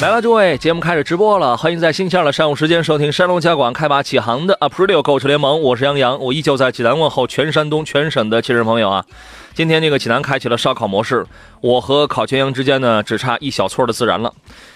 来了，诸位，节目开始直播了，欢迎在星期二的上午时间收听山东交广开拔启航的 April 购车联盟，我是杨洋，我依旧在济南问候全山东全省的汽车朋友啊。今天这个济南开启了烧烤模式，我和烤全羊之间呢只差一小撮的孜然了。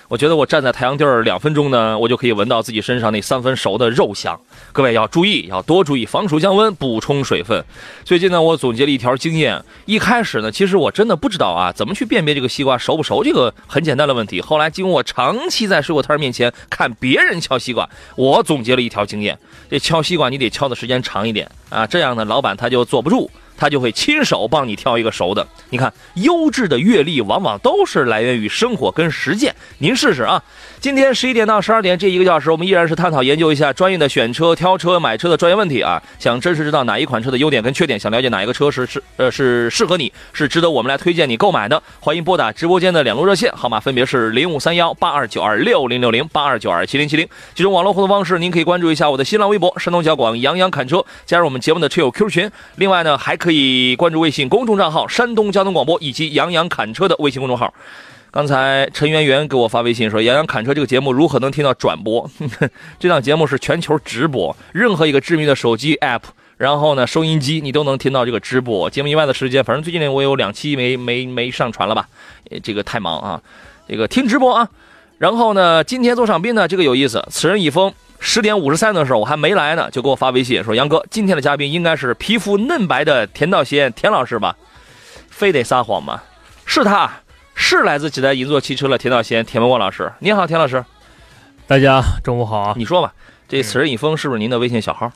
我觉得我站在太阳地儿两分钟呢，我就可以闻到自己身上那三分熟的肉香。各位要注意，要多注意防暑降温，补充水分。最近呢，我总结了一条经验。一开始呢，其实我真的不知道啊，怎么去辨别这个西瓜熟不熟，这个很简单的问题。后来经过我长期在水果摊面前看别人敲西瓜，我总结了一条经验：这敲西瓜你得敲的时间长一点啊，这样呢，老板他就坐不住。他就会亲手帮你挑一个熟的。你看，优质的阅历往往都是来源于生活跟实践。您试试啊！今天十一点到十二点这一个小时，我们依然是探讨研究一下专业的选车、挑车、买车的专业问题啊。想真实知道哪一款车的优点跟缺点，想了解哪一个车是是呃是适合你，是值得我们来推荐你购买的，欢迎拨打直播间的两路热线号码，分别是零五三幺八二九二六零六零八二九二七零七零。几种网络互动方式，您可以关注一下我的新浪微博山东小广杨洋侃车，加入我们节目的车友 Q 群。另外呢，还可以可以关注微信公众账号山东交通广播以及杨洋侃车的微信公众号。刚才陈圆圆给我发微信说：“杨洋侃车这个节目如何能听到转播？这档节目是全球直播，任何一个知名的手机 app，然后呢收音机你都能听到这个直播节目以外的时间。反正最近呢我有两期没没没上传了吧？这个太忙啊，这个听直播啊。然后呢今天做场宾呢这个有意思，此人已封。十点五十三的时候我还没来呢，就给我发微信说：杨哥，今天的嘉宾应该是皮肤嫩白的田道贤田老师吧？非得撒谎吗？是他。”是来自济南银座汽车的田道贤田文光老师，你好，田老师，大家中午好。你说吧，这此人已封是不是您的微信小号？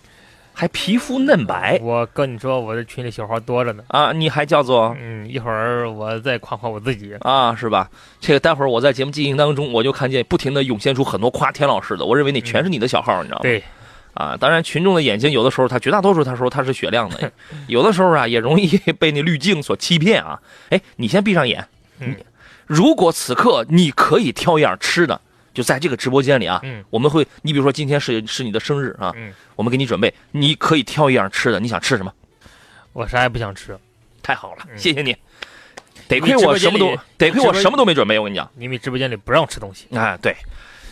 还皮肤嫩白？我跟你说，我这群里小号多着呢。啊，你还叫做？嗯，一会儿我再夸夸我自己啊，是吧？这个待会儿我在节目进行当中，我就看见不停的涌现出很多夸田老师的，我认为那全是你的小号，你知道吗？对。啊，当然群众的眼睛有的时候，他绝大多数他说他是雪亮的，有的时候啊也容易被那滤镜所欺骗啊。哎，你先闭上眼。嗯。如果此刻你可以挑一样吃的，就在这个直播间里啊，嗯，我们会，你比如说今天是是你的生日啊，嗯，我们给你准备，你可以挑一样吃的，你想吃什么？我啥也不想吃，太好了，谢谢你。得亏我什么都，得亏我什么都没准备，我跟你讲，因为直播间里不让吃东西。哎，对，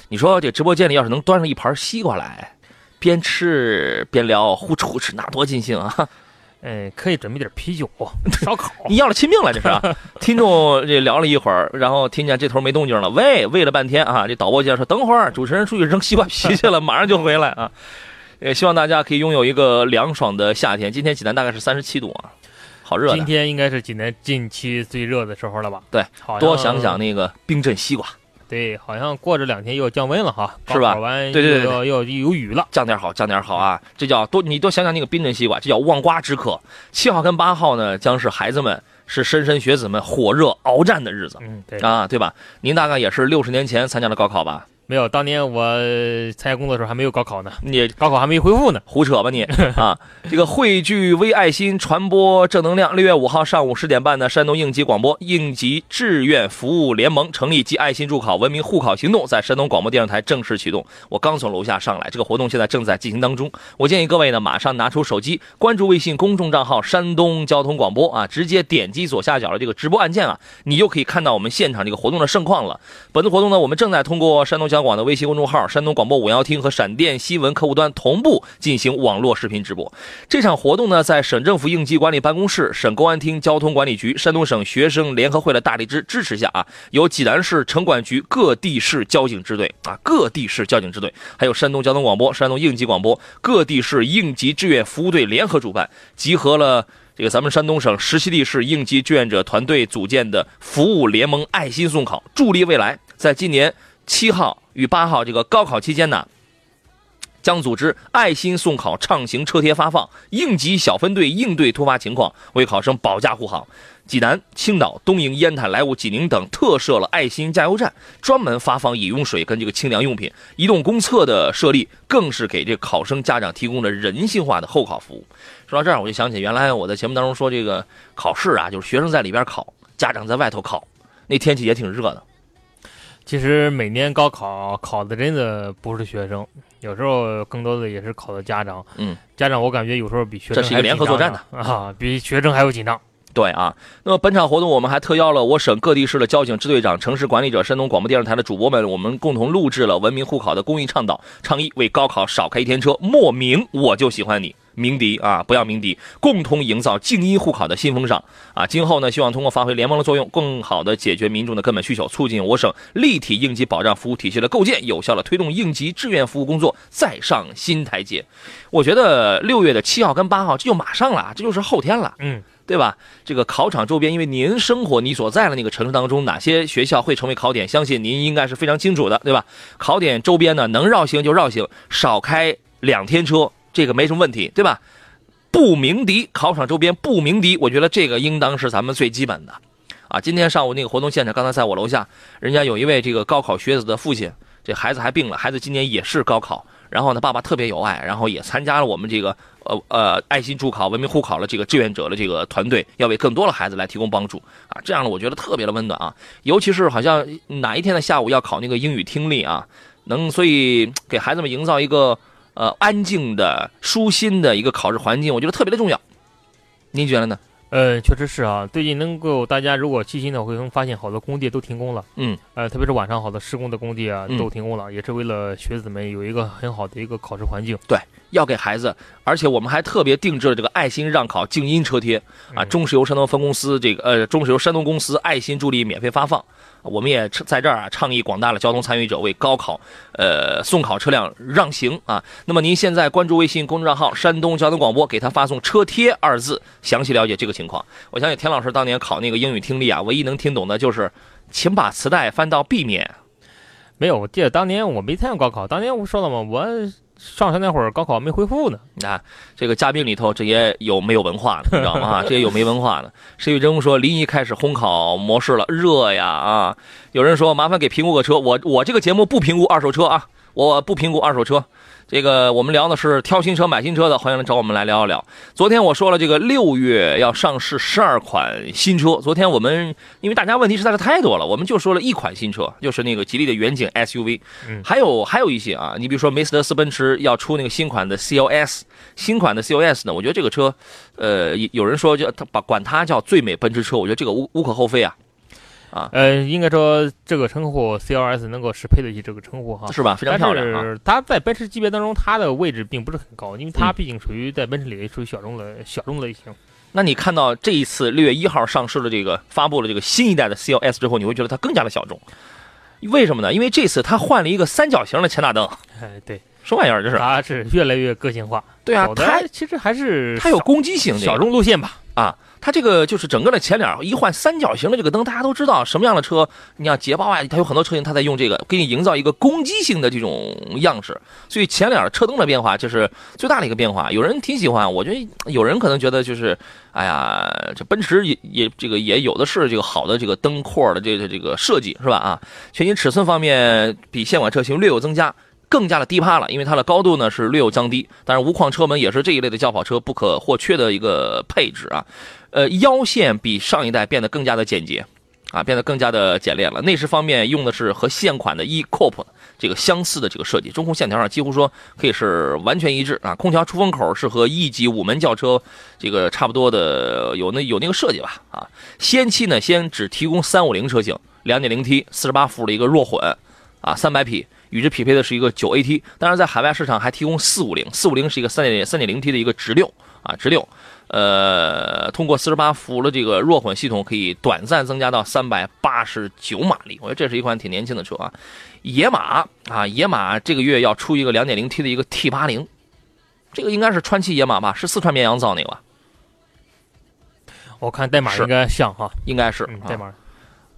你说这直播间里要是能端上一盘西瓜来，边吃边聊，呼哧呼哧，那多尽兴啊！嗯，可以准备点啤酒、烧烤。你要了亲命了，这是。听众这聊了一会儿，然后听见这头没动静了，喂，喂了半天啊！这导播间说等会儿，主持人出去扔西瓜皮去了，马上就回来啊。也希望大家可以拥有一个凉爽的夏天。今天济南大概是三十七度啊，好热。今天应该是济南近期最热的时候了吧？对，多想想那个冰镇西瓜。对，好像过这两天又要降温了哈，是吧？完，对对对，要要有雨了，降点好，降点好啊！这叫多，你多想想那个冰镇西瓜，这叫望瓜之客。七号跟八号呢，将是孩子们是莘莘学子们火热鏖战的日子，嗯，对啊，对吧？您大概也是六十年前参加的高考吧？没有，当年我参加工作的时候还没有高考呢，你高考还没恢复呢，胡扯吧你 啊！这个汇聚微爱心，传播正能量。六月五号上午十点半呢，山东应急广播应急志愿服务联盟成立及爱心助考文明护考行动在山东广播电视台正式启动。我刚从楼下上来，这个活动现在正在进行当中。我建议各位呢，马上拿出手机，关注微信公众账号山东交通广播啊，直接点击左下角的这个直播按键啊，你就可以看到我们现场这个活动的盛况了。本次活动呢，我们正在通过山东。交广的微信公众号、山东广播五幺厅和闪电新闻客户端同步进行网络视频直播。这场活动呢，在省政府应急管理办公室、省公安厅交通管理局、山东省学生联合会的大力支支持下啊，由济南市城管局各地市交警支队啊，各地市交警支队，还有山东交通广播、山东应急广播各地市应急志愿服务队联合主办，集合了这个咱们山东省十七地市应急志愿者团队组建的服务联盟爱心送考，助力未来。在今年七号。与八号这个高考期间呢，将组织爱心送考畅行车贴发放，应急小分队应对突发情况，为考生保驾护航。济南、青岛、东营、烟台、莱芜、济宁等特设了爱心加油站，专门发放饮用水跟这个清凉用品。移动公厕的设立，更是给这考生家长提供了人性化的候考服务。说到这儿，我就想起原来我在节目当中说，这个考试啊，就是学生在里边考，家长在外头考，那天气也挺热的。其实每年高考考的真的不是学生，有时候更多的也是考的家长。嗯，家长我感觉有时候比学生这是一个联合作战的啊，比学生还要紧张。对啊，那么本场活动我们还特邀了我省各地市的交警支队长、城市管理者、山东广播电视台的主播们，我们共同录制了文明护考的公益倡导倡议，为高考少开一天车，莫名我就喜欢你。鸣笛啊，不要鸣笛，共同营造静音护考的新风尚啊！今后呢，希望通过发挥联盟的作用，更好的解决民众的根本需求，促进我省立体应急保障服务体系的构建，有效的推动应急志愿服务工作再上新台阶。我觉得六月的七号跟八号，这就马上了，这就是后天了，嗯，对吧？这个考场周边，因为您生活你所在的那个城市当中，哪些学校会成为考点，相信您应该是非常清楚的，对吧？考点周边呢，能绕行就绕行，少开两天车。这个没什么问题，对吧？不鸣笛，考场周边不鸣笛，我觉得这个应当是咱们最基本的，啊，今天上午那个活动现场，刚才在我楼下，人家有一位这个高考学子的父亲，这孩子还病了，孩子今年也是高考，然后呢，爸爸特别有爱，然后也参加了我们这个呃呃爱心助考、文明护考的这个志愿者的这个团队，要为更多的孩子来提供帮助啊，这样呢，我觉得特别的温暖啊，尤其是好像哪一天的下午要考那个英语听力啊，能所以给孩子们营造一个。呃，安静的、舒心的一个考试环境，我觉得特别的重要。您觉得呢？呃，确实是啊。最近能够大家如果细心的会能发现，好多工地都停工了。嗯。呃，特别是晚上好多施工的工地啊，都停工了，也是为了学子们有一个很好的一个考试环境。对，要给孩子，而且我们还特别定制了这个爱心让考静音车贴啊，中石油山东分公司这个呃，中石油山东公司爱心助力免费发放。我们也在这儿啊，倡议广大的交通参与者为高考，呃，送考车辆让行啊。那么您现在关注微信公众账号“山东交通广播”，给他发送“车贴”二字，详细了解这个情况。我相信田老师当年考那个英语听力啊，唯一能听懂的就是“请把磁带翻到 B 面”。没有，我记得当年我没参加高考，当年我说了嘛？我。上学那会儿高考没恢复呢，啊，这个嘉宾里头这也有没有文化的，你知道吗？这也有没文化的。石玉珍说临沂开始烘烤模式了，热呀啊！有人说麻烦给评估个车，我我这个节目不评估二手车啊，我不评估二手车。这个我们聊的是挑新车买新车的，欢迎来找我们来聊一聊。昨天我说了，这个六月要上市十二款新车。昨天我们因为大家问题实在是太多了，我们就说了一款新车，就是那个吉利的远景 SUV。嗯，还有还有一些啊，你比如说梅斯德斯奔驰要出那个新款的 CLS，新款的 CLS 呢，我觉得这个车，呃，有人说叫他把管它叫最美奔驰车，我觉得这个无无可厚非啊。啊，呃，应该说这个称呼 C L S 能够适配得起这个称呼哈，是吧？非常漂亮。但是它在奔驰级别当中，它的位置并不是很高，因为它毕竟属于在奔驰里属于小众的小众类型。那你看到这一次六月一号上市的这个发布了这个新一代的 C L S 之后，你会觉得它更加的小众？为什么呢？因为这次它换了一个三角形的前大灯。哎，对，什么玩意儿？这是？它是越来越个性化。对啊，它其实还是它有攻击性，小众路线吧？啊。它这个就是整个的前脸一换三角形的这个灯，大家都知道什么样的车，你像捷豹啊，它有很多车型，它在用这个给你营造一个攻击性的这种样式。所以前脸车灯的变化就是最大的一个变化。有人挺喜欢，我觉得有人可能觉得就是，哎呀，这奔驰也也这个也有的是这个好的这个灯廓的这个这个设计是吧？啊，全新尺寸方面比现款车型略有增加。更加的低趴了，因为它的高度呢是略有降低。但是无框车门也是这一类的轿跑车不可或缺的一个配置啊。呃，腰线比上一代变得更加的简洁，啊，变得更加的简练了。内饰方面用的是和现款的 E-Coupe 这个相似的这个设计，中控线条上几乎说可以是完全一致啊。空调出风口是和 E 级五门轿车这个差不多的，有那有那个设计吧啊。先期呢，先只提供三五零车型，2.0T 四十八伏的一个弱混啊，三百匹。与之匹配的是一个九 AT，当然在海外市场还提供四五零，四五零是一个三点三点零 T 的一个直六啊，直六，呃，通过四十八伏的这个弱混系统，可以短暂增加到三百八十九马力。我觉得这是一款挺年轻的车啊。野马啊，野马这个月要出一个两点零 T 的一个 T 八零，这个应该是川崎野马吧？是四川绵阳造那个吧？我看代码应该像哈，应该是代码。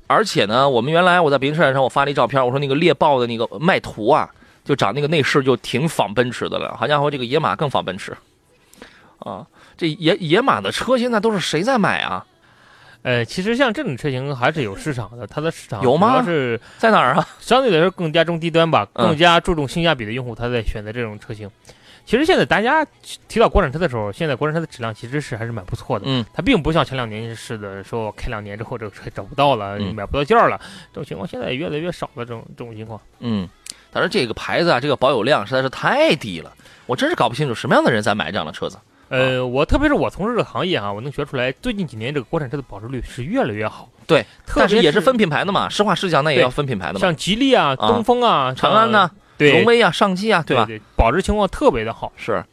而且呢，我们原来我在北京车展上我发了一照片，我说那个猎豹的那个卖图啊，就长那个内饰就挺仿奔驰的了。好家伙，这个野马更仿奔驰，啊，这野野马的车现在都是谁在买啊？呃，其实像这种车型还是有市场的，它的市场有吗是在哪儿啊？相对来说更加中低端吧，嗯更加注重性价比的用户，他在选择这种车型。其实现在大家提到国产车的时候，现在国产车的质量其实是还是蛮不错的。嗯，它并不像前两年似的，说我开两年之后这个车找不到了，嗯买不到件儿了，这种情况现在也越来越少了。这种这种情况，嗯，但是这个牌子啊，这个保有量实在是太低了，我真是搞不清楚什么样的人在买这样的车子。呃，我特别是我从事这个行业啊，我能学出来，最近几年这个国产车的保值率是越来越好。对，特别但是也是分品牌的嘛，实话实讲，那也要分品牌的嘛，像吉利啊、啊东风啊、长安呐、对荣威啊、上汽啊，吧？对对，保值情况特别的好。是。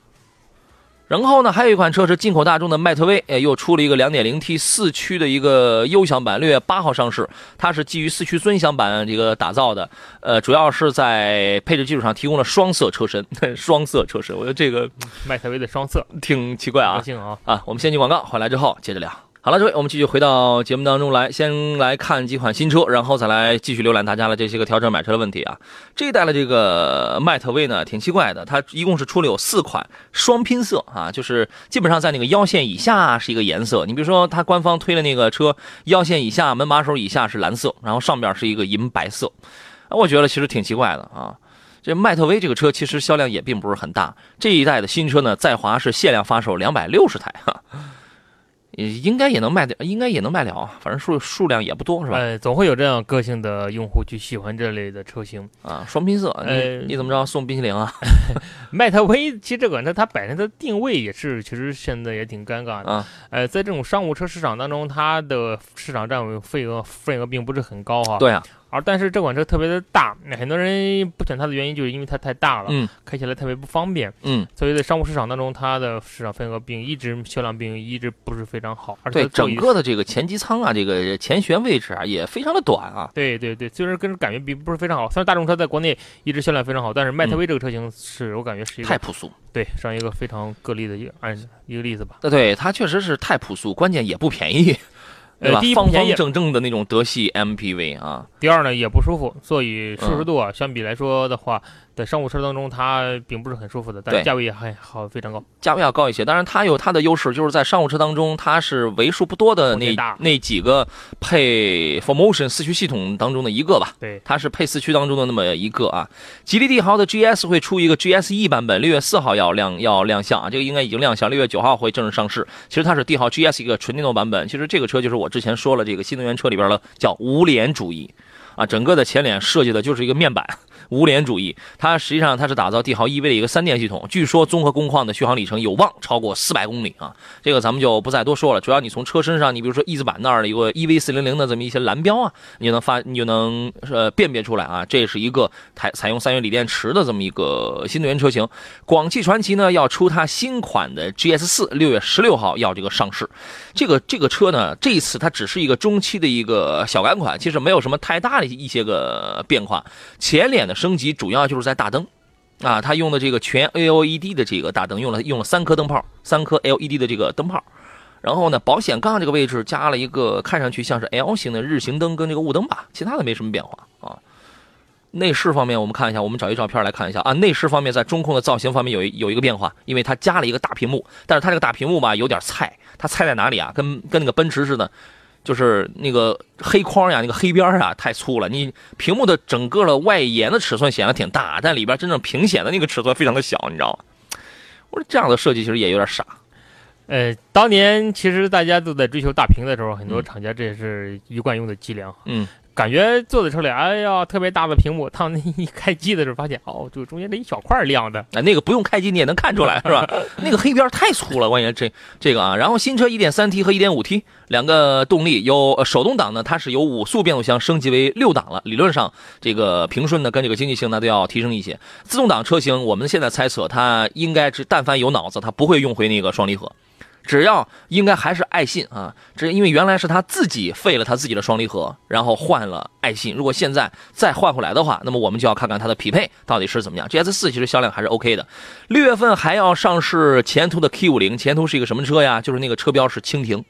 然后呢，还有一款车是进口大众的迈特威，哎，又出了一个 2.0T 四驱的一个优享版，六月八号上市。它是基于四驱尊享版这个打造的，呃，主要是在配置基础上提供了双色车身，双色车身，我觉得这个迈特威的双色挺奇怪啊！啊，我们先进广告，回来之后接着聊。好了，各位，我们继续回到节目当中来，先来看几款新车，然后再来继续浏览大家的这些个调整买车的问题啊。这一代的这个迈特威呢，挺奇怪的，它一共是出了有四款双拼色啊，就是基本上在那个腰线以下是一个颜色。你比如说，它官方推的那个车，腰线以下、门把手以下是蓝色，然后上边是一个银白色。我觉得其实挺奇怪的啊。这迈特威这个车其实销量也并不是很大，这一代的新车呢，在华是限量发售两百六十台哈。也应该也能卖掉，应该也能卖了啊，反正数数量也不多，是吧？呃，总会有这样个性的用户去喜欢这类的车型。啊，双拼色，呃你你怎么着送冰淇淋啊？迈特威其实这款车它本身的定位也是，其实现在也挺尴尬的。啊，呃，在这种商务车市场当中，它的市场占有份额份额并不是很高哈。。对啊，而但是这款车特别的大，很多人不选它的原因就是因为它太大了，嗯开起来特别不方便。嗯，所以在商务市场当中，它的市场份额并一直销量并一直不是非常好，而且整个的这个前机舱啊，这个前悬位置啊，也非常的短啊。对对对，虽然跟人感觉并不是非常好，虽然大众车在国内一直销量非常好，但是迈特威这个车型是我感觉是一个太朴素，对上一个非常个例的一个案一个例子吧。对对，它确实是太朴素，关键也不便宜，对吧呃，第一？方方正正的那种德系 MPV 啊，第二呢也不舒服，座椅舒嗯适度啊，相比来说的话，在商务车当中它并不是很舒服的，但价位也还好非常高。价位要高一些。当然，它有它的优势，就是在商务车当中，它是为数不多的那那几个配 Formotion 四驱系统当中的一个吧。对，它是配四驱当中的那么一个啊。吉利帝豪的 GS 会出一个 GSE 版本，六月四号要亮要亮相啊，这个应该已经亮相，六月九号会正式上市。其实它是帝豪 GS 一个纯电动版本，其实这个车就是我之前说了，这个新能源车里边的叫无脸主义啊，整个的前脸设计的就是一个面板。无脸主义，它实际上它是打造帝豪 EV 的一个三电系统，据说综合工况的续航里程有望超过四百公里啊。这个咱们就不再多说了，主要你从车身上，你比如说翼子板那儿的一个 EV 四零零的这么一些蓝标啊，你就能发，你就能呃辨别出来啊，这是一个采采用三元锂电池的这么一个新能源车型。广汽传祺呢要出它新款的 GS 四，六月十六号要这个上市。这个这个车呢，这一次它只是一个中期的一个小改款，其实没有什么太大的一些个变化。前脸呢升级主要就是在大灯。啊，它用的这个全 LED 的这个大灯，用了用了三颗灯泡，三颗 LED 的这个灯泡，然后呢，保险杠这个位置加了一个看上去像是 L 型的日行灯跟这个雾灯吧，其他的没什么变化啊。内饰方面，我们看一下，我们找一照片来看一下啊。内饰方面，在中控的造型方面有有一个变化，因为它加了一个大屏幕，但是它这个大屏幕吧有点菜，它菜在哪里啊？跟跟那个奔驰似的，就是那个黑框呀，那个黑边啊太粗了。你屏幕的整个的外延的尺寸显得挺大，但里边真正屏显的那个尺寸非常的小，你知道吗？我说这样的设计其实也有点傻。呃，当年其实大家都在追求大屏的时候，很多嗯厂家这也是一贯用的伎俩。嗯，感觉坐在车里，哎呀，特别大的屏幕，当那一开机的时候，发现哦，就中间这一小块亮的，啊，那个不用开机 你也能看出来，是吧？那个黑边太粗了，关键这这个啊。然后新车 1.3T 和 1.5T 两个动力，有呃手动挡呢，它是由五速变速箱升级为六档了。理论上，这个平顺呢跟这个经济性呢都要提升一些。自动挡车型，我们现在猜测它应该是但凡有脑子，它不会用回那个双离合。只要应该还是爱信啊，这因为原来是他自己废了他自己的双离合，然后换了爱信。如果现在再换回来的话，那么我们就要看看它的匹配到底是怎么样。GS 四其实销量还是 OK 的。六月份还要上市前途的 K 五零，前途是一个什么车呀？就是那个车标是蜻蜓。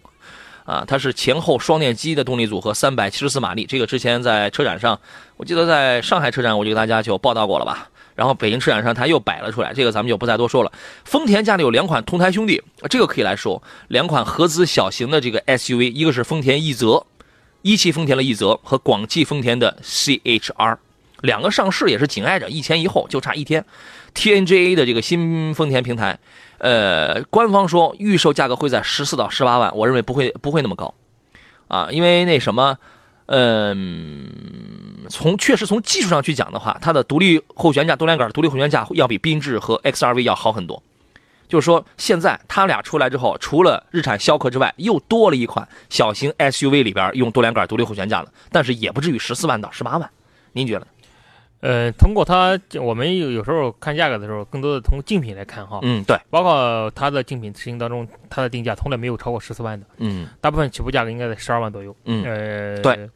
啊，它是前后双电机的动力组合，三百七十四马力。这个之前在车展上，我记得在上海车展，我就给大家就报道过了吧。然后北京车展上它又摆了出来，这个咱们就不再多说了。丰田家里有两款同台兄弟，这个可以来说，两款合资小型的这个 SUV，一个是丰田奕泽，一汽丰田的奕泽和广汽丰田的 CHR，两个上市也是紧挨着，一前一后，就差一天。TNGA 的这个新丰田平台，呃，官方说预售价格会在十四到十八万，我认为不会不会那么高，啊，因为那什么，嗯、从确实从技术上去讲的话，它的独立后悬架、多连杆独立后悬架要比缤智和 XRV 要好很多。就是说，现在它俩出来之后，除了日产逍客之外，又多了一款小型 SUV 里边用多连杆独立后悬架的，但是也不至于十四万到十八万。您觉得？呃，通过它，我们有有时候看价格的时候，更多的从竞品来看哈，嗯，对，包括它的竞品车型当中，它的定价从来没有超过十四万的，嗯大部分起步价格应该在十二万左右。嗯，呃，对，是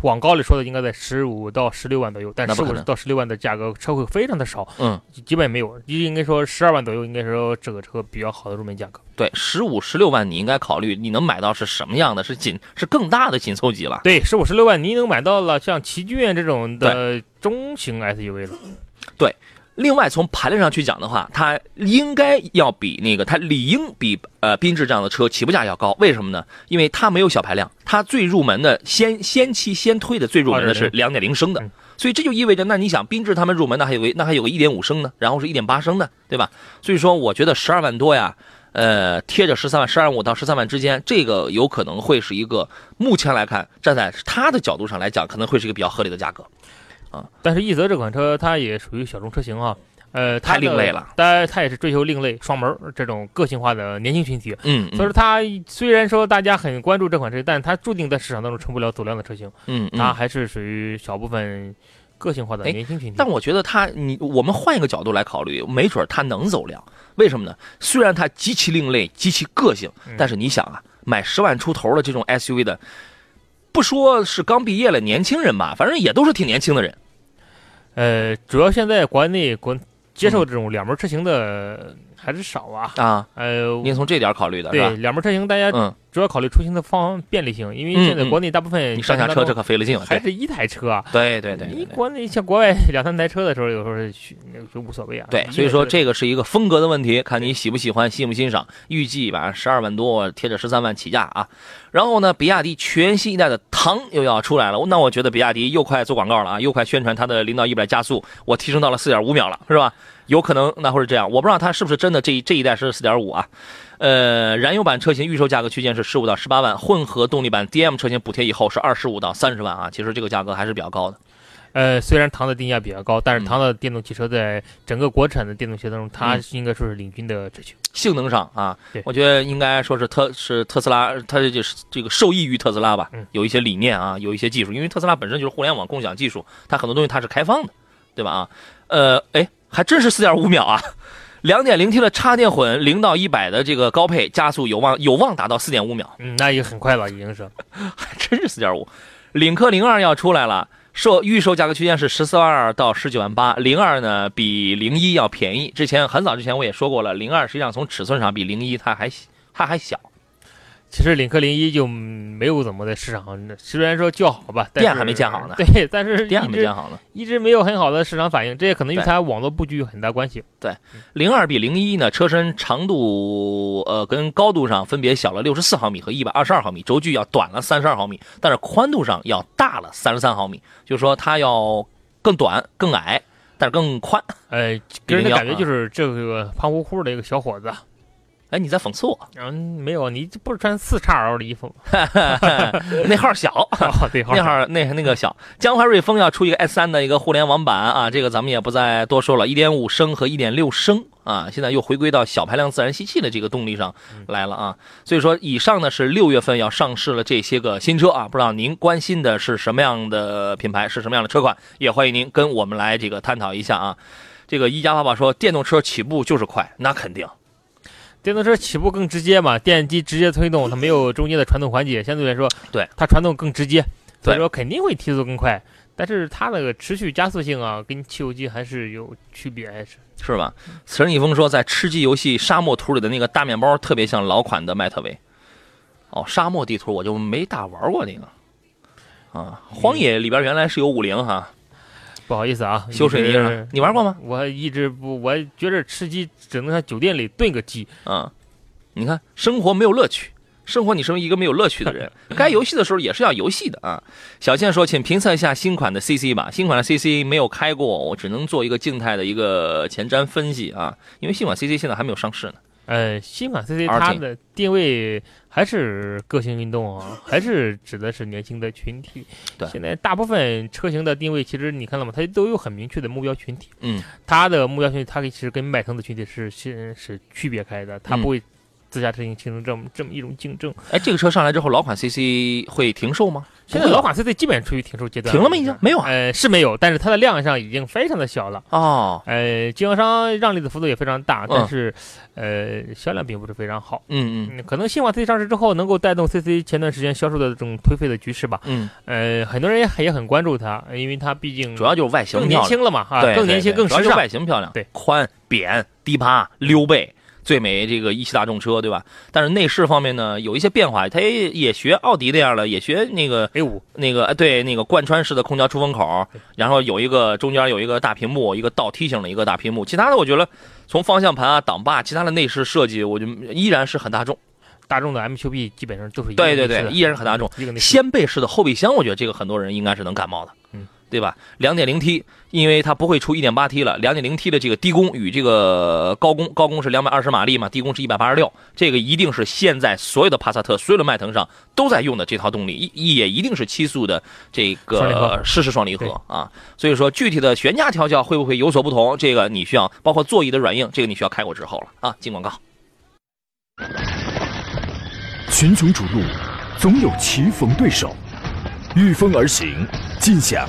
广告里说的应该在十五到十六万左右，但十五到十六万的价格车会非常的少，嗯，基本没有，应该说十二万左右应该说这个车比较好的入门价格。对，十五、十六万你应该考虑你能买到是什么样的？是紧是更大的紧凑级了。对，十五十六万你能买到了像奇骏这种的中型 SUV 了。另外，从排量上去讲的话，它应该要比那个它理应比呃缤智这样的车起步价要高。为什么呢？因为它没有小排量，它最入门的先 先期先推的最入门的是两点零升的嗯，所以这就意味着，那你想缤智他们入门的还有个那还有个一点五升的，然后是一点八升的，对吧？所以说，我觉得十二万多呀。呃，贴着十三万、十二万五到十三万之间，这个有可能会是一个目前来看，站在他的角度上来讲，可能会是一个比较合理的价格。但是奕泽这款车它也属于小众车型啊，呃，它太另类了。当然，它也是追求另类、双门这种个性化的年轻群体。嗯，所以说，它虽然说大家很关注这款车，但它注定在市场当中成不了走量的车型，嗯，嗯它还是属于小部分个性化的哎年轻群体。但我觉得它，你我们换一个角度来考虑，没准它能走量。为什么呢？虽然它极其另类、极其个性，嗯但是你想啊，买十万出头的这种 SUV 的，不说是刚毕业了年轻人吧，反正也都是挺年轻的人。呃，主要现在国内国接受这种两门车型的还是少啊。啊，呃，您从这点考虑的是对吧？两门车型，大家嗯，主要考虑出行的方便利性，因为嗯现在国内大部分你上下车这可费了劲了。还是一台车啊。对对对。你国内像国外两三台车的时候，有时候是去那个就无所谓啊。对，所以说这个是一个风格的问题，看你喜不喜欢、欣不欣赏。预计吧，十二万多，贴着十三万起价啊。然后呢，比亚迪全新一代的唐又要出来了，那我觉得比亚迪又快做广告了啊，又快宣传它的零到一百加速，我提升到了四点五秒了，是吧？有可能那会是这样，我不知道它是不是真的这一这一代是四点五啊。呃，燃油版车型预售价格区间是十五到十八万，混合动力版 DM 车型补贴以后是二十五到三十万啊，其实这个价格还是比较高的。呃，虽然唐的定价比较高，但嗯是唐的电动汽车在整个国产的电动汽车当中，它嗯应该说是领军的车型。性能上啊，我觉得应该说是特是特斯拉，它就是这个受益于特斯拉吧嗯，有一些理念啊，有一些技术，因为特斯拉本身就是互联网共享技术，它很多东西它是开放的，对吧啊？呃，哎，还真是四点五秒啊，两点零 T 的插电混零到一百的这个高配加速有望有望达到四点五秒，嗯，那也很快了，已经是。还真是四点五。领克零二要出来了。售预售价格区间是十四万二到十九万八，零二呢比零一要便宜。之前很早之前我也说过了，零二实际上从尺寸上比零一它还它还小。其实领克零一就没有怎么在市场上，虽然说叫好吧，店还没建好呢 对，但是 店还没建好呢。一直没有很好的市场反应，这也可能与它网络布局有很大关系。对零二比零一呢，车身长度呃跟高度上分别小了六十四毫米和一百二十二毫米，轴距要短了三十二毫米，但是宽度上要大了三十三毫米，就是说它要更短更矮，但是更宽。呃，给人的感觉就是这个胖乎乎的一个小伙子。哎，你在讽刺我？嗯，没有，你这不是穿四叉 L 的衣服吗？那号小，哦，对，那号那那个小。江淮瑞风要出一个 S 3的一个互联网版啊，这个咱们也不再多说了。一点五升和一点六升啊，现在又回归到小排量自然吸气的这个动力上来了啊。所以说，以上呢是六月份要上市了这些个新车啊，不知道您关心的是什么样的品牌，是什么样的车款，也欢迎您跟我们来这个探讨一下啊。这个一加爸爸说，电动车起步就是快，那肯定。电动车起步更直接嘛，电机直接推动，它没有中间的传动环节，相对来说，对它传动更直接，所以说肯定会提速更快。但是它那个持续加速性啊，跟汽油机还是有区别，还是是吧？此人一峰说，在吃鸡游戏《沙漠图》里的那个大面包特别像老款的迈特威。哦，沙漠地图我就没大玩过那个。啊，荒野里边原来是有五菱哈。不好意思啊，修水泥一直上，你玩过吗？我一直不，我觉着吃鸡只能在酒店里炖个鸡。啊、你看生活没有乐趣。生活，你身为一个没有乐趣的人，该游戏的时候也是要游戏的啊。小倩说，请评测一下新款的 CC 吧。新款的 CC 没有开过，我只能做一个静态的一个前瞻分析啊。因为新款 CC 现在还没有上市呢。呃，新款 CC 它的定位还是个性运动啊，还是指的是年轻的群体。对现在大部分车型的定位，其实你看到吗？它都有很明确的目标群体。嗯，它的目标群体，它其实跟迈腾的群体是是是区别开的，它嗯不会自家车型形成这么这么一种竞争。哎，这个车上来之后，老款 CC 会停售吗？现在老款 CC 基本处于停售阶段，停了吗？已经没有啊？呃，是没有，但是它的量上已经非常的小了。哦，呃，经销商让利的幅度也非常大，但嗯是，呃，销量并不是非常好。嗯嗯嗯，可能新款 CC 上市之后，能够带动 CC 前段时间销售的这种颓废的局势吧。嗯，呃，很多人也也很关注它，因为它毕竟主要就是外形更漂亮，年轻了嘛，哈，对，更年轻、更时尚。外形漂亮，对，宽、扁、低趴、溜背。最美这个一汽大众车，对吧？但是内饰方面呢，有一些变化，它也也学奥迪那样的，也学那个 A 五，那个，哎，对，那个贯穿式的空调出风口，然后有一个中间有一个大屏幕，一个倒梯形的一个大屏幕。其他的我觉得，从方向盘啊、挡把，其他的内饰设计，我觉得依然是很大众。大众的 MQB 基本上都是对对对，依然是很大众。一个。掀背式的后备箱，我觉得这个很多人应该是能感冒的，嗯，对吧？两点零 T，因为它不会出一点八 T 了，两点零 T 的这个低功与这个高功，高功是两百二十马力嘛，低功是一百八十六，这个一定是现在所有的帕萨特、所有的迈腾上都在用的这套动力，一也一定是七速的这个湿式双离合啊。所以说，具体的悬架调教会不会有所不同，这个你需要包括座椅的软硬，这个你需要开过之后了啊。进广告。群雄逐鹿，总有棋逢对手，御风而行，尽享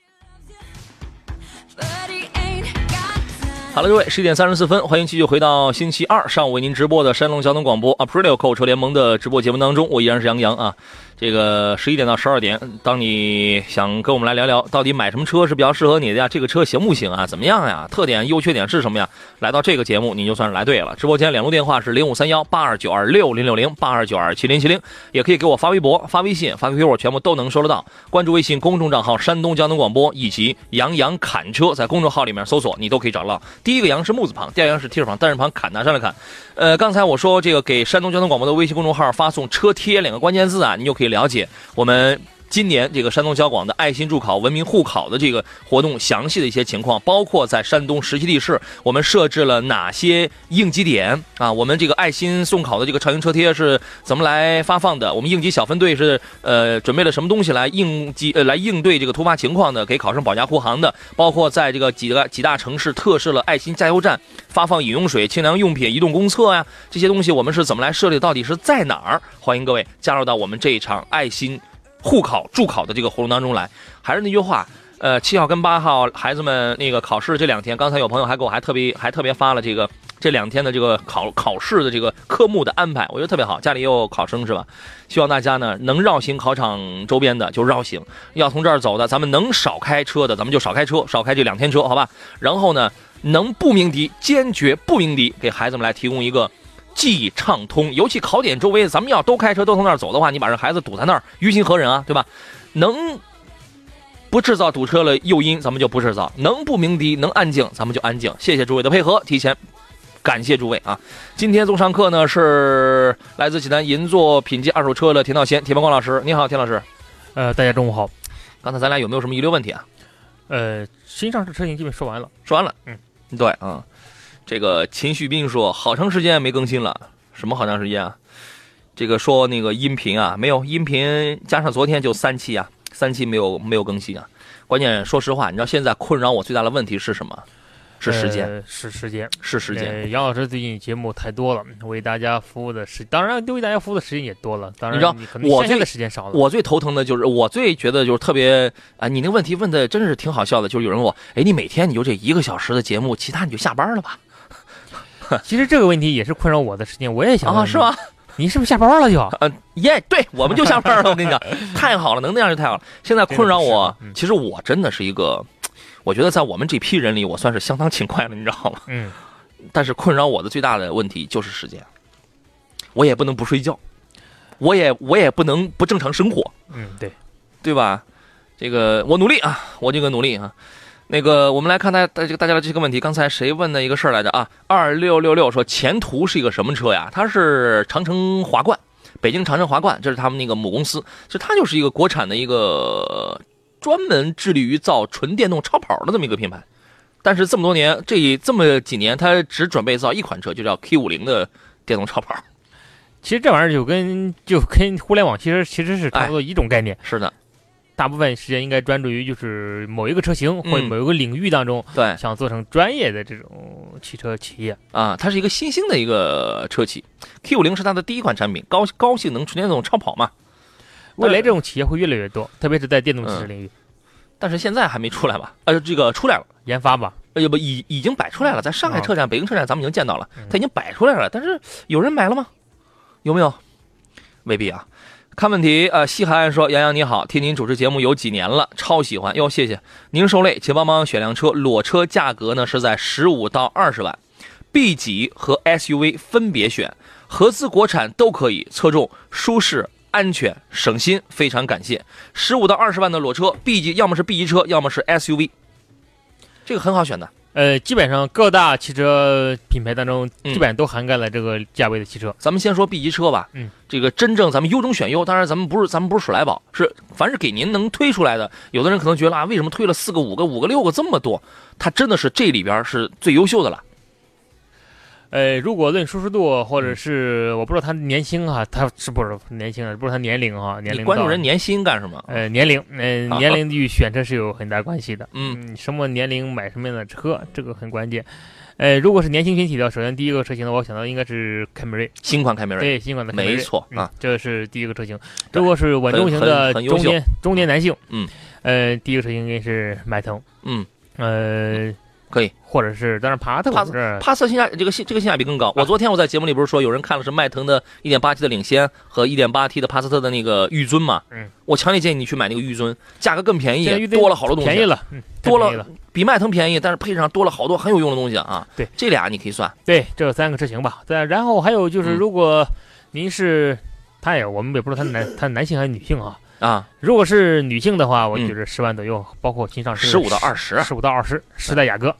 好了，各位，十一点三十四分，欢迎继续回到星期二上午为您直播的山东交通广播 Aprilio 购车联盟的直播节目当中，我依然是杨洋啊。这个十一点到十二点，当你想跟我们来聊聊，到底买什么车是比较适合你的呀？这个车行不行啊？怎么样呀？特点、优缺点是什么呀？来到这个节目，你就算是来对了。直播间两路电话是零五三幺八二九二六零六零八二九二七零七零，也可以给我发微博、发微信、发 QQ，我全部都能收得到。关注微信公众账号“山东交通广播”以及“杨洋侃车”，在公众号里面搜索，你都可以找到。第一个“杨”是木字旁，第二个“杨”是提手旁，单人旁，侃拿上来看。呃，刚才我说这个给山东交通广播的微信公众号发送“车贴”两个关键字啊，你就可以了解我们。今年这个山东交广的爱心助考、文明互考的这个活动详细的一些情况，包括在山东十七地市，我们设置了哪些应急点啊？我们这个爱心送考的这个长型车贴是怎么来发放的？我们应急小分队是呃准备了什么东西来应急来应对这个突发情况的？给考生保驾护航的，包括在这个几个几大城市特设了爱心加油站，发放饮用水、清凉用品、移动公厕呀，这些东西我们是怎么来设立？到底是在哪儿？欢迎各位加入到我们这一场爱心。护考助考的这个活动当中来，还是那句话，呃，七号跟八号孩子们那个考试这两天，刚才有朋友还给我还特别还特别发了这个这两天的这个考考试的这个科目的安排，我觉得特别好。家里也有考生是吧？希望大家呢能绕行考场周边的就绕行，要从这儿走的，咱们能少开车的，咱们就少开车，少开这两天车，好吧？然后呢，能不鸣笛，坚决不鸣笛，给孩子们来提供一个。既畅通，尤其考点周围，咱们要都开车都从那儿走的话，你把这孩子堵在那儿，于心何忍啊？对吧？能不制造堵车了诱因，咱们就不制造；能不鸣笛，能安静，咱们就安静。谢谢诸位的配合，提前感谢诸位啊！今天做上课呢是来自济南银座品级二手车的田道贤、田邦光老师，你好，田老师。呃，大家中午好。刚才咱俩有没有什么遗留问题啊？呃，新上市车型基本说完了。说完了，嗯，对啊。这个秦旭斌说，好长时间没更新了，什么好长时间啊？这个说那个音频啊，没有音频，加上昨天就三期啊，三期没有没有更新啊。关键说实话，你知道现在困扰我最大的问题是什么？是时间，呃、是时间，是时间。呃杨老师最近节目太多了，为大家服务的时，当然为大家服务的时间也多了。当然，你知道我最现在的时间少了。我最头疼的就是，我最觉得就是特别啊，你那个问题问的真是挺好笑的，就是有人问我，哎，你每天你就这一个小时的节目，其他你就下班了吧？其实这个问题也是困扰我的事情，我也想啊，是吗？？你是不是下班了就？呃，耶，对，我们就下班了。我跟你讲，太好了，能那样就太好了。现在困扰我其实我真的是一个，我觉得在我们这批人里，我算是相当勤快了，你知道吗？嗯，但是困扰我的最大的问题就是时间，我也不能不睡觉，我也我也不能不正常生活，嗯，对，对吧？这个我努力啊，我这个努力啊。那个，我们来看大大这个大家的这个问题。刚才谁问的一个事儿来着啊？二六六六说前途是一个什么车呀？它是长城华冠，北京长城华冠，这是他们那个母公司。就它就是一个国产的一个专门致力于造纯电动超跑的这么一个品牌。但是这么多年，这这么几年，它只准备造一款车，就叫 K 五零的电动超跑。其实这玩意儿就跟就跟互联网其实其实是差不多一种概念。是的，大部分时间应该专注于就是某一个车型或者嗯某一个领域当中，对想做成专业的这种汽车企业。啊，它是一个新兴的一个车企，Q 五零是它的第一款产品，高高性能纯电动超跑嘛。未来这种企业会越来越多，特别是在电动汽车嗯领域、但是现在还没出来吧？呃，这个出来了，研发吧。呃，不已已经摆出来了，在上海啊车展、北京车展咱们已经见到了，嗯它已经摆出来了。但是有人买了吗？有没有？未必啊。看问题，呃，西海岸说：“杨洋你好，听您主持节目有几年了，超喜欢哟，谢谢您受累，请帮忙选辆车，裸车价格呢是在十五到二十万，B 级和 SUV 分别选，合资国产都可以，侧重舒适、安全、省心，非常感谢。十五到二十万的裸车，B 级要么是 B 级车，要么是 SUV，这个很好选的。呃，基本上各大汽车品牌当中，嗯基本上都涵盖了这个价位的汽车。咱们先说 B 级车吧，嗯，这个真正咱们优中选优，当然咱们不是咱们不是数来宝，是凡是给您能推出来的，有的人可能觉得啊，为什么推了四个、五个、五个、六个这么多？它真的是这里边是最优秀的了。呃，如果论舒适度，嗯或者是我不知道他年轻哈，他是不是年轻啊？不是他年龄哈，年龄关注人年薪干什么？呃年龄，呃啊。年龄与选车是有很大关系的。嗯。嗯，什么年龄买什么样的车，这个很关键。呃，如果是年轻群体的，首先第一个车型呢，我想到应该是凯美瑞，新款凯美瑞，对，新款的凯美瑞，没错嗯啊，这是第一个车型。如果是稳重型的中年中年男性，嗯，呃，第一个车型应该是迈腾，嗯，呃，可以。或者是但是帕萨特帕我这儿帕萨性价这个性这个性价比更高。我昨天我在节目里不是说有人看了是迈腾的 1.8T 的领先和 1.8T 的帕萨特的那个御尊嘛？嗯，我强烈建议你去买那个御尊，价格更便宜，多了好多东西，便宜了，嗯，多了了。比迈腾便宜，但是配置上多了好多很有用的东西啊。对，这俩你可以算。对，这三个车型吧。再然后还有就是，嗯如果您是，他也我们也不知道他是男他是男性还是女性啊。啊，如果是女性的话，我嗯。觉得十万左右，包括新上市十五到二十，十五到二十，时代雅阁。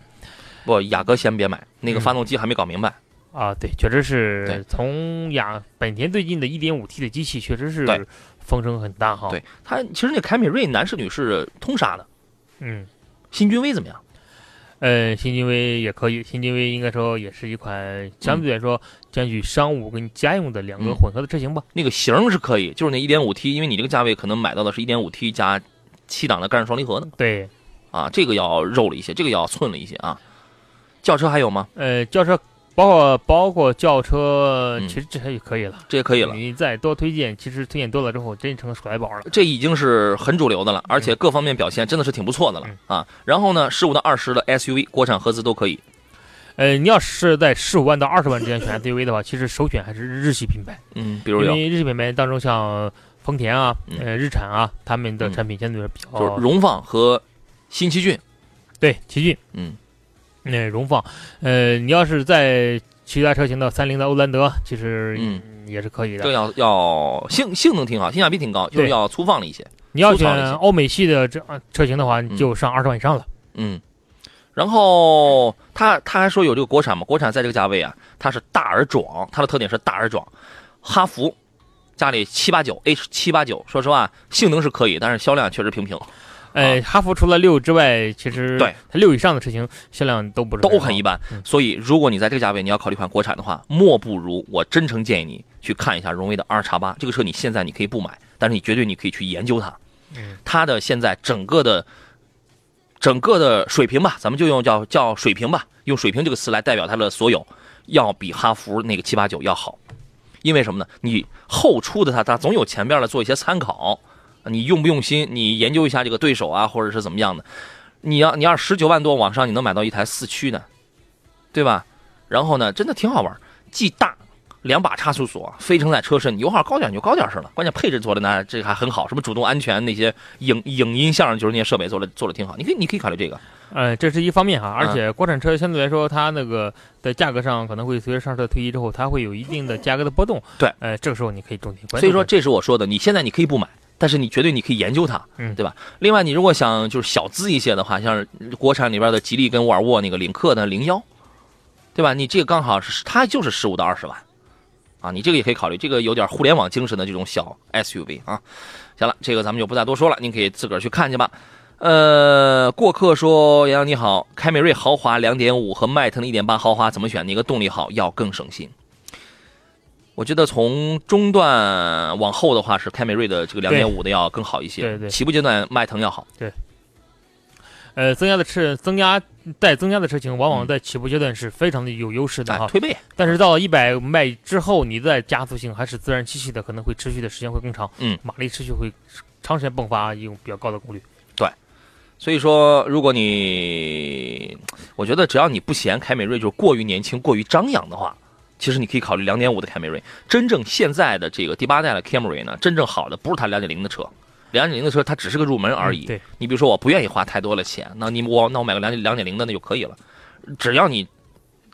不，雅阁先别买，那个嗯。发动机还没搞明白。啊，对，确实是从雅本田最近的一点五 T 的机器，确实是风声很大哈。对，它其实那凯美瑞男士女士通杀的，嗯，新君威怎么样？呃，新君威也可以，新君威应该说也是一款相对来说兼具商务跟家用的两个嗯混合的车型吧。那个型儿是可以，就是那 1.5T，因为你这个价位可能买到的是一点五 T 加七档的干式双离合的对，啊，这个要肉了一些，这个要寸了一些啊。轿车还有吗？呃，轿车包括包括轿车，嗯其实这也可以了。这也可以了。你再多推荐，其实推荐多了之后，真成鼠来宝了。这已经是很主流的了，而且各方面表现真的是挺不错的了嗯啊。然后呢，十五到二十的 SUV，国产合资都可以。呃，你要是在十五万到二十万之间选 SUV 的话，其实首选还是日系品牌，嗯，比如有因为日系品牌当中像丰田啊、嗯呃日产啊，他们的嗯产品相对比就是荣放和新奇骏，对奇骏，嗯，那荣放，呃，你要是在其他车型的三菱的欧蓝德，其实嗯也是可以的。这个要要性性能挺好，性价比挺高，就是对要粗放了一些。你要选欧美系的这呃车型的话，就上二十万以上了。嗯，然后他他还说有这个国产嘛，国产在这个价位啊，它是大而壮，它的特点是大而壮。哈弗家里七八九 H 七八九，说实话性能是可以，但是销量确实平平，呃，哈弗除了六之外，其实啊对它六以上的车型销量都不是都很一般嗯。所以如果你在这个价位你要考虑一款国产的话，莫不如我真诚建议你去看一下荣威的 R 叉八这个车，你现在你可以不买，但是你绝对你可以去研究它。嗯它的现在整个的整个的水平吧，咱们就用叫叫水平吧，用水平这个词来代表它的所有，要比哈弗那个七八九要好。因为什么呢？你后出的它，它总有前边的做一些参考，你用不用心，你研究一下这个对手啊，或者是怎么样的。你要你要十九万多往上，你能买到一台四驱的，对吧？然后呢，真的挺好玩，既大。两把差速锁，非承载车身，油耗高点就高点是了。关键配置做的呢，这还很好，什么主动安全那些影影音像就是那些设备做的做的挺好。你可以你可以考虑这个。呃，这是一方面哈，而且国产车相对来说，它那个在价格上可能会随着上市推移之后，它会有一定的价格的波动。对，呃，这个时候你可以重点关注。所以说，这是我说的，你现在你可以不买，但是你绝对你可以研究它，嗯，对吧？另外，你如果想就是小资一些的话，像国产里边的吉利跟沃尔沃那个领克的零幺，对吧？你这个刚好是它就是十五到二十万。啊，你这个也可以考虑，这个有点互联网精神的这种小 SUV 啊。行了，这个咱们就不再多说了，您可以自个儿去看去吧。呃，过客说：“杨洋你好，凯美瑞豪华2.5和迈腾的1.8豪华怎么选？哪个动力好，要更省心？”我觉得从中段往后的话，是凯美瑞的这个2.5的要更好一些。对对。起步阶段迈腾要好。对。呃，增加的是增加带增加的车型，往往在起步阶段是非常的有优势的哈，推背。但是到了一百迈之后，你在加速性还是自然吸气的，可能会持续的时间会更长，嗯，马力持续会长时间迸发，用比较高的功率。对，所以说，如果你，我觉得只要你不嫌凯美瑞就是过于年轻、过于张扬的话，其实你可以考虑两点五的凯美瑞。真正现在的这个第八代的凯美瑞呢，真正好的不是它两点零的车。两点零的车，它只是个入门而已。对，你比如说，我不愿意花太多的钱，那你我那我买个两两点零的那就可以了。只要你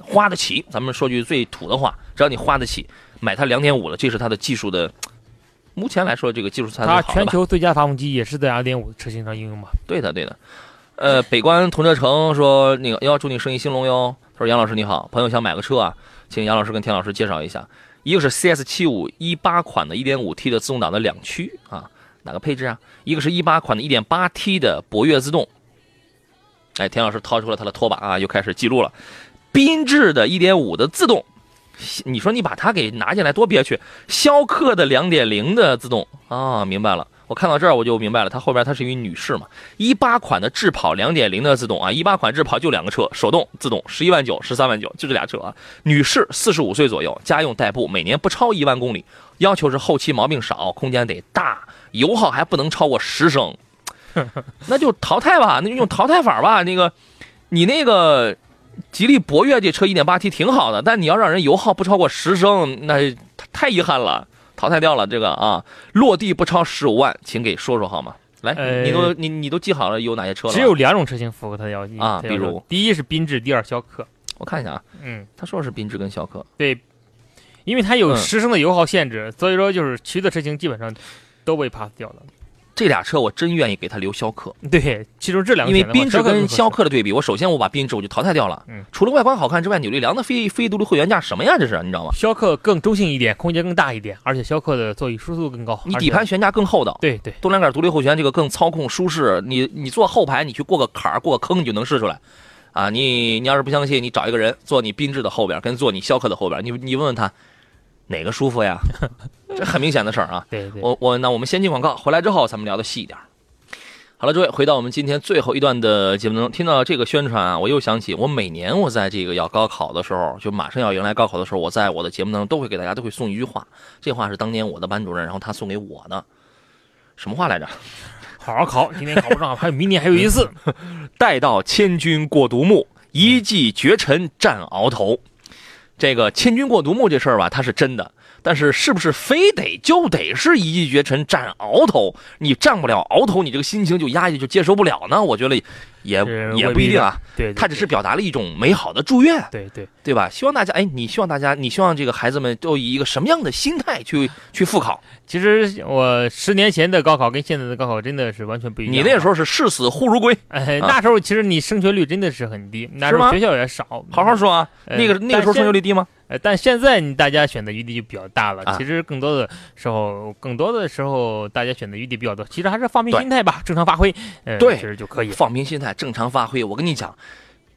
花得起，咱们说句最土的话，只要你花得起，买它两点五的，这是它的技术的。目前来说，这个技术才它全球最佳发动机也是在二点五车型上应用吧？对的，对的。呃，北关同车城说那个要祝你生意兴隆哟。他说杨老师你好，朋友想买个车啊，请杨老师跟田老师介绍一下。一个是 CS 七五一八款的一点五 T 的自动挡的两驱啊。哪个配置啊？一个是一八款的一点八 T 的博越自动，哎，田老师掏出了他的拖把啊，又开始记录了。缤智的一点五的自动，你说你把它给拿进来多憋屈。逍客的两点零的自动啊，明白了。我看到这儿我就明白了，它后边它是一位女士嘛。一八款的智跑2.0的自动啊，一八款智跑就两个车，手动自动，十一万九，十三万九，就这俩车啊。女士，四十五岁左右，家用代步，每年不超一万公里，要求是后期毛病少，空间得大。油耗还不能超过十升，那就淘汰吧，那就用淘汰法吧。那个，你那个吉利博越这车一点八 T 挺好的，但你要让人油耗不超过十升，那太遗憾了，淘汰掉了这个啊。落地不超十五万，请给说说好吗？来，你都你你都记好了有哪些车了？只有两种车型符合它的要求啊，比如第一是缤智，第二逍客。我看一下啊，嗯，他说是缤智跟逍客，对，因为它有十升的油耗限制，所以说就是其余的车型基本上。都被 pass 掉了，这俩车我真愿意给他留逍客。对，其中这两个，因为缤智跟逍客的对比，我首先我把缤智我就淘汰掉了。嗯，除了外观好看之外，扭力梁的非非独立会员架什么呀？这是你知道吗？逍客更中性一点，空间更大一点，而且逍客的座椅舒适度更高。你底盘悬架更厚道。对对，多连杆独立后悬，这个更操控舒适。你你坐后排，你去过个坎儿过个坑，你就能试出来。啊，你你要是不相信，你找一个人坐你缤智的后边，跟坐你逍客的后边，你你问问他。哪个舒服呀？这很明显的事儿啊！对对，我我那我们先进广告，回来之后咱们聊的细一点。好了，诸位，回到我们今天最后一段的节目中，听到这个宣传啊，我又想起我每年我在这个要高考的时候，就马上要迎来高考的时候，我在我的节目当中都会给大家都会送一句话，这话是当年我的班主任，然后他送给我的，什么话来着？好好考，今年考不上，还有明年还有一次。待到千军过独木，一骑绝尘战鳌头。这个千军过独木这事儿吧，它是真的，但是是不是非得就得是一骑绝尘战鳌头？你战不了鳌头，你这个心情就压抑就接受不了呢？我觉得也也不一定啊。对，他只是表达了一种美好的祝愿。对对对吧？希望大家，哎，你希望大家，你希望这个孩子们都以一个什么样的心态去去复考？其实我十年前的高考跟现在的高考真的是完全不一样。你那时候是视死忽如归，哎，那时候其实你升学率真的是很低，那时候学校也少。好好说啊，那个那个时候升学率低吗？呃，但现在你大家选择余地就比较大了。其实更多的时候，更多的时候大家选择余地比较多。其实还是放平心态吧，正常发挥，对，其实就可以。放平心态，正常发挥。我跟你讲，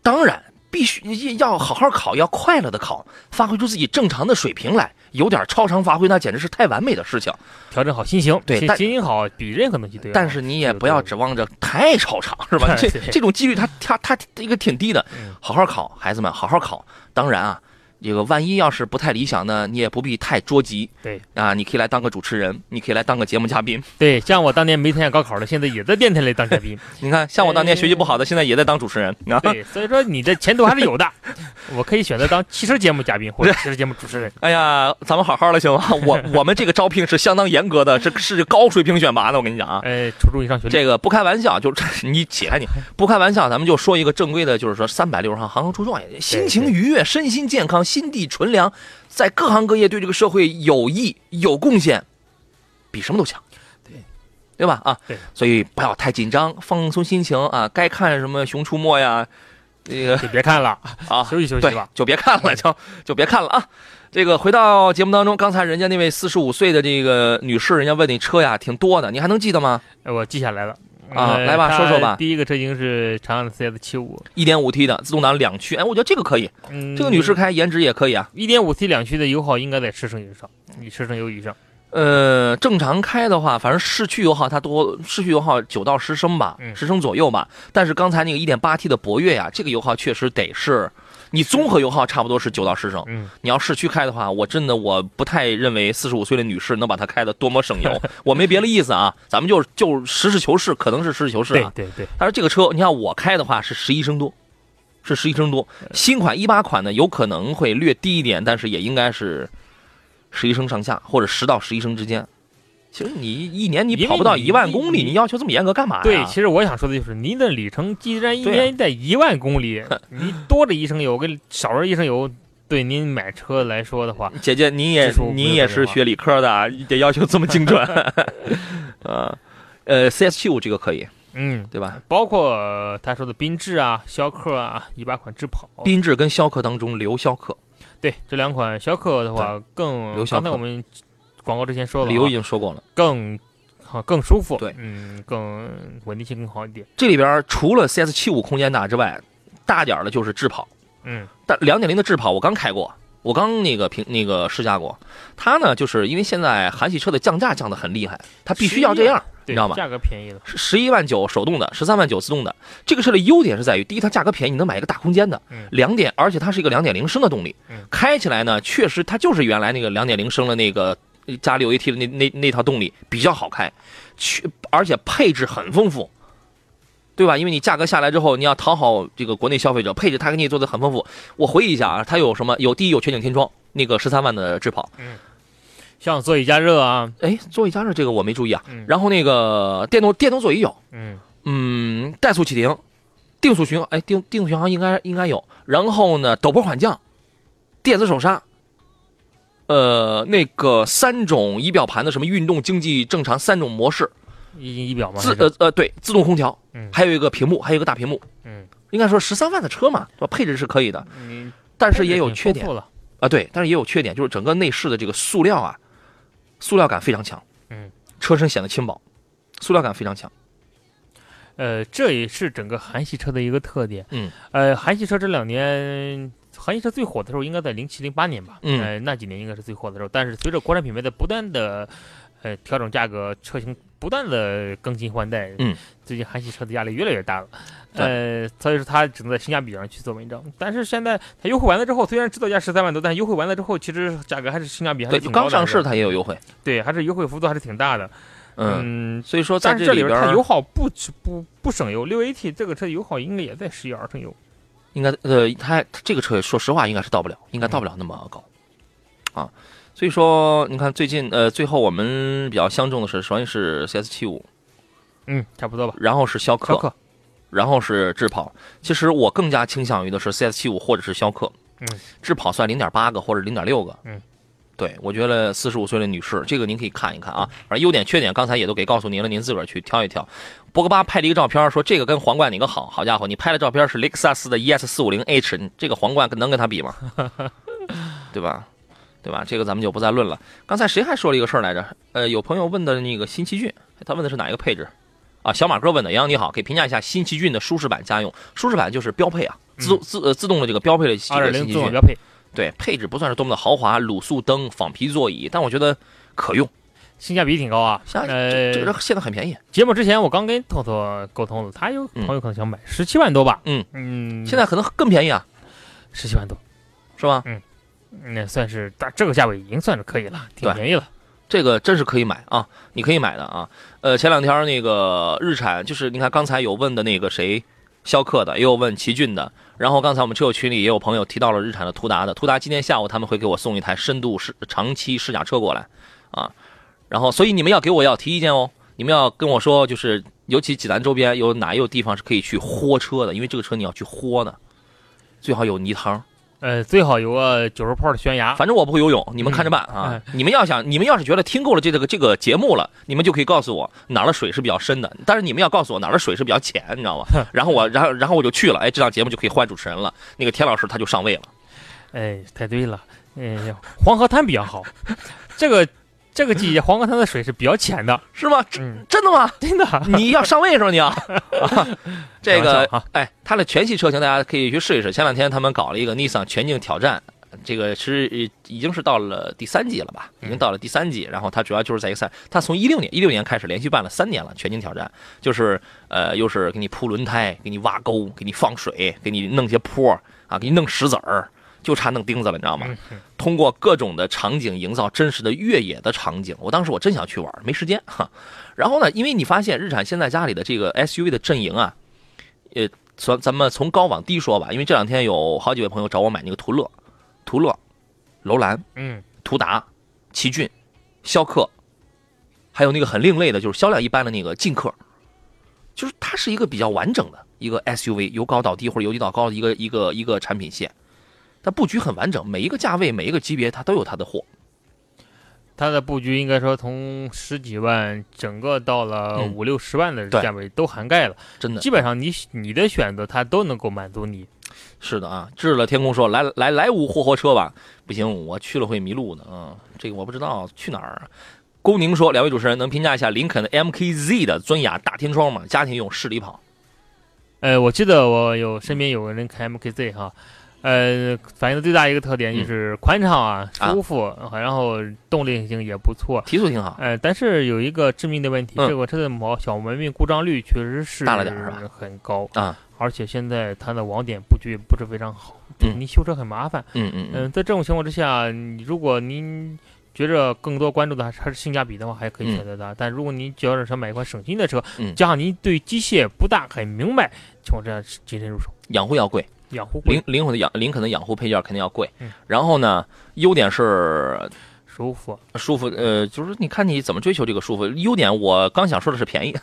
当然。必须要好好考，要快乐的考，发挥出自己正常的水平来。有点超常发挥，那简直是太完美的事情。调整好心情，对，心情好比任何东西都要。但是你也不要指望着太超常，是吧？这这种几率，它它它一个挺低的。好好考，孩子们，好好考。当然啊，这个万一要是不太理想呢，你也不必太着急。对啊，你可以来当个主持人，你可以来当个节目嘉宾。对，像我当年没参加高考的，现在也在电台里当嘉宾。你看，像我当年学习不好的，现在也在当主持人。啊，对，所以说你的前途还是有的。我可以选择当汽车节目嘉宾或者 汽车节目主持人。哎呀，咱们好好的行吗？我我们这个招聘是相当严格的，这是高水平选拔的。我跟你讲啊，哎，初中以上学历。这个不开玩笑，就你起来，你不开玩笑，咱们就说一个正规的，就是说三百六十行，行行出状元，心情愉悦，身心健康，心地纯良。在各行各业对这个社会有益有贡献，比什么都强，对对吧？啊，对，所以不要太紧张，放松心情啊。该看什么《熊出没》呀，这个 就别看了啊，休息休息吧，就别看了，就就别看了啊。这个回到节目当中，刚才人家那位四十五岁的这个女士，人家问你车呀，挺多的，你还能记得吗？我记下来了。啊，来吧，说说吧。第一个车型是长安的 CS 七五，一点五 T 的自动挡两驱，哎，我觉得这个可以。嗯，这个女士开颜值也可以啊。一点五 T 两驱的油耗应该在十升以上，你十升油以上。呃，正常开的话，反正市区油耗它多，市区油耗九到十升吧，十升左右吧。但是刚才那个一点八 T 的博越呀，这个油耗确实得是。你综合油耗差不多是九到十升，嗯，你要市区开的话，我真的我不太认为四十五岁的女士能把它开的多么省油。我没别的意思啊，咱们就就实事求是，可能是实事求是啊。对对对。但是这个车，你看我开的话是十一升多，是十一升多。新款一八款呢，有可能会略低一点，但是也应该是十一升上下，或者十到十一升之间。其实你一年你跑不到一万公里，你要求这么严格干嘛呀？对，其实我想说的就是，您的里程既然一年在一万公里，你多着一升油跟少着一升油，对您买车来说的话，姐姐您也您也是学理科的，得要求这么精准。呃，呃，CS 七五这个可以，嗯，对吧？包括他说的缤智啊、逍客啊，一八款智跑，缤智跟逍客当中留逍客，对这两款逍客的话更刚才我们。广告之前说了，理由已经说过了，更好更舒服，对，嗯，更稳定性更好一点。这里边除了 CS 七五空间大之外，大点的就是智跑，嗯，但两点零的智跑我刚开过，我刚那个评那个试驾过，它呢就是因为现在韩系车的降价降的很厉害，它必须要这样，你知道吗？价格便宜了，十一万九手动的，十三万九自动的。这个车的优点是在于，第一它价格便宜，你能买一个大空间的，两点，而且它是一个两点零升的动力，开起来呢确实它就是原来那个两点零升的那个。加六 AT 的那那那套动力比较好开，去而且配置很丰富，对吧？因为你价格下来之后，你要讨好这个国内消费者，配置它给你做的很丰富。我回忆一下啊，它有什么？有第一有全景天窗，那个十三万的智跑，嗯，像座椅加热啊，哎，座椅加热这个我没注意啊。然后那个电动电动座椅有，嗯嗯，怠速启停，定速巡航，哎，定定速巡航应该应该有。然后呢，陡坡缓降，电子手刹。呃，那个三种仪表盘的什么运动、经济、正常三种模式，仪仪表吗？自呃呃对，自动空调，嗯，还有一个屏幕，还有一个大屏幕，嗯，应该说十三万的车嘛，对吧？配置是可以的，嗯，但是也有缺点。啊，对，但是也有缺点，就是整个内饰的这个塑料啊，塑料感非常强，嗯，车身显得轻薄，塑料感非常强，呃，这也是整个韩系车的一个特点，嗯，呃，韩系车这两年。韩系车最火的时候应该在零七零八年吧，嗯，那几年应该是最火的时候。但是随着国产品牌的不断的呃调整价格，车型不断的更新换代，嗯，最近韩系车的压力越来越大了，呃，所以说它只能在性价比上去做文章。但是现在它优惠完了之后，虽然指导价十三万多，但优惠完了之后，其实价格还是性价比还是挺高的。刚上市它也有优惠，对，还是优惠幅度还是挺大的，嗯，所以说在这里边它油耗不不不省油，六 AT 这个车油耗应该也在十一二升油。应该呃，它这个车说实话应该是到不了，应该到不了那么高，啊，所以说你看最近呃，最后我们比较相中的是首先是 CS 七五，嗯，差不多吧，然后是逍客，然后是智跑。其实我更加倾向于的是 CS 七五或者是逍客，嗯，智跑算零点八个或者零点六个，嗯。对，我觉得四十五岁的女士，这个您可以看一看啊。反正优点缺点刚才也都给告诉您了，您自个儿去挑一挑。博格巴拍了一个照片，说这个跟皇冠哪个好？好家伙，你拍的照片是雷克萨斯的 ES 四五零 H，这个皇冠能跟它比吗？对吧？对吧？这个咱们就不再论了。刚才谁还说了一个事儿来着？呃，有朋友问的那个新奇骏，他问的是哪一个配置？啊，小马哥问的，杨洋你好，可以评价一下新奇骏的舒适版家用。舒适版就是标配啊，自自呃自动的这个标配的这个新奇骏标配。对，配置不算是多么的豪华，卤素灯、仿皮座椅，但我觉得可用，性价比挺高啊。呃，这个现在很便宜。节目之前我刚跟托托沟通了，他有朋友可能想买十七万多吧。嗯嗯，现在可能更便宜啊，十七万多，是吧？嗯，那算是大这个价位已经算是可以了，挺便宜了。这个真是可以买啊，你可以买的啊。呃，前两天那个日产，就是你看刚才有问的那个谁，逍客的，也有问奇骏的，然后刚才我们车友群里也有朋友提到了日产的途达的，途达今天下午他们会给我送一台深度试长期试驾车过来啊，然后所以你们要给我要提意见哦，你们要跟我说，就是尤其济南周边有哪有地方是可以去豁车的，因为这个车你要去豁的，最好有泥塘。呃，最好有个九十泡的悬崖。反正我不会游泳，你们看着办啊！哎你们要想，你们要是觉得听够了这个这个节目了，你们就可以告诉我哪儿的水是比较深的，但是你们要告诉我哪儿的水是比较浅，你知道吗？然后我，然后然后我就去了，哎，这档节目就可以换主持人了，那个田老师他就上位了。哎，太对了。哎，黄河滩比较好，这个这个季节 黄河滩的水是比较浅的。是吗？嗯，真的吗？真的。你要上位是吧？你要啊，这个哎，它的全系车型大家可以去试一试。前两天他们搞了一个 Nissan 全境挑战，这个是呃已经是到了第三季了吧？已经到了第三季。然后它主要就是在一个赛，它从一六年一六年开始连续办了三年了全境挑战，就是呃又是给你铺轮胎，给你挖沟，给你放水，给你弄些坡啊，给你弄石子儿。就差弄钉子了，你知道吗？嗯通过各种的场景营造真实的越野的场景。我当时我真想去玩，没时间 哈。然后呢，因为你发现日产现在家里的这个 SUV 的阵营啊，呃，从咱们从高往低说吧，因为这两天有好几位朋友找我买那个途乐、途乐、楼兰、嗯，途达、奇骏、逍客，还有那个很另类的，就是销量一般的那个劲客，就是它是一个比较完整的一个 SUV，由高到低或者由低到高的一个一个一个产品线。它布局很完整，每一个价位、每一个级别，它都有它的货。它的布局应该说从十几万整个到了嗯五六十万的价位都涵盖了，真的基本上你你的选择它都能够满足你。是的啊。至了天空说：“来来来无货货车吧。”不行，我去了会迷路的。嗯，这个我不知道去哪儿。龚宁说：“两位主持人能评价一下林肯的 MKZ 的尊雅大天窗吗？家庭用，市里跑。呃，我记得我有身边有个人开 MKZ 哈，呃，反映的最大一个特点就是宽敞啊、啊舒服，然后动力性也不错。提速挺好。呃，但是有一个致命的问题，嗯这个车的毛小毛病故障率确实是大了点儿是吧很高啊，而且现在它的网点布局也不是非常好，嗯你修车很麻烦。嗯嗯嗯、嗯，在这种情况之下，你如果您觉着更多关注的还是还是性价比的话，还可以嗯选择它。但如果您觉着想买一款省心的车，嗯加上您对机械不大很明白情况之下，谨慎入手。养护要贵，养护贵林林肯的养林肯的养护配件肯定要贵嗯。然后呢，优点是舒服，舒服，呃，就是你看你怎么追求这个舒服。优点我刚想说的是便宜，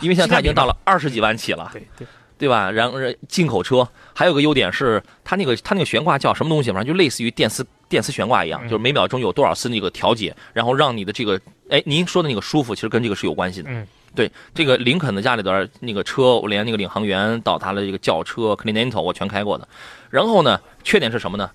因为现在它已经到了。二十几万起了。对对，对吧？然后进口车还有个优点是，它那个它那个悬挂叫什么东西？反正就类似于电磁电磁悬挂一样，嗯就是每秒钟有多少次那个调节，然后让你的这个，哎，您说的那个舒服，其实跟这个是有关系的。嗯，对，这个林肯的家里边那个车，我连那个领航员到他的这个轿车 Continental 我全开过的。然后呢，缺点是什么呢？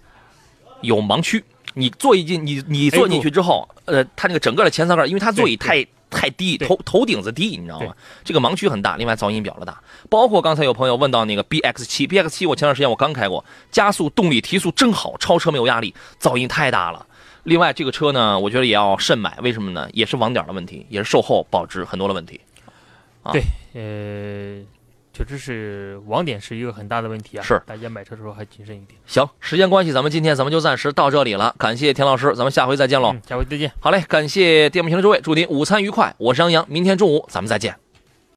有盲区。你坐一进你你坐进去之后，呃，它那个整个的前舱盖，因为它座椅太太低，头头顶子低，你知道吗？这个盲区很大，另外噪音表了大。包括刚才有朋友问到那个 BX 七，BX 七我前段时间我刚开过，加速、动力、提速真好，超车没有压力，噪音太大了。另外这个车呢，我觉得也要慎买，为什么呢？也是网点的问题，也是售后保值很多的问题。啊对呃，确实是网点是一个很大的问题啊。是大家买车的时候还谨慎一点。行，时间关系，咱们今天咱们就暂时到这里了，感谢田老师，咱们下回再见喽。嗯，下回再见。好嘞，感谢电幕前的诸位，祝您午餐愉快，我是杨洋，明天中午咱们再见。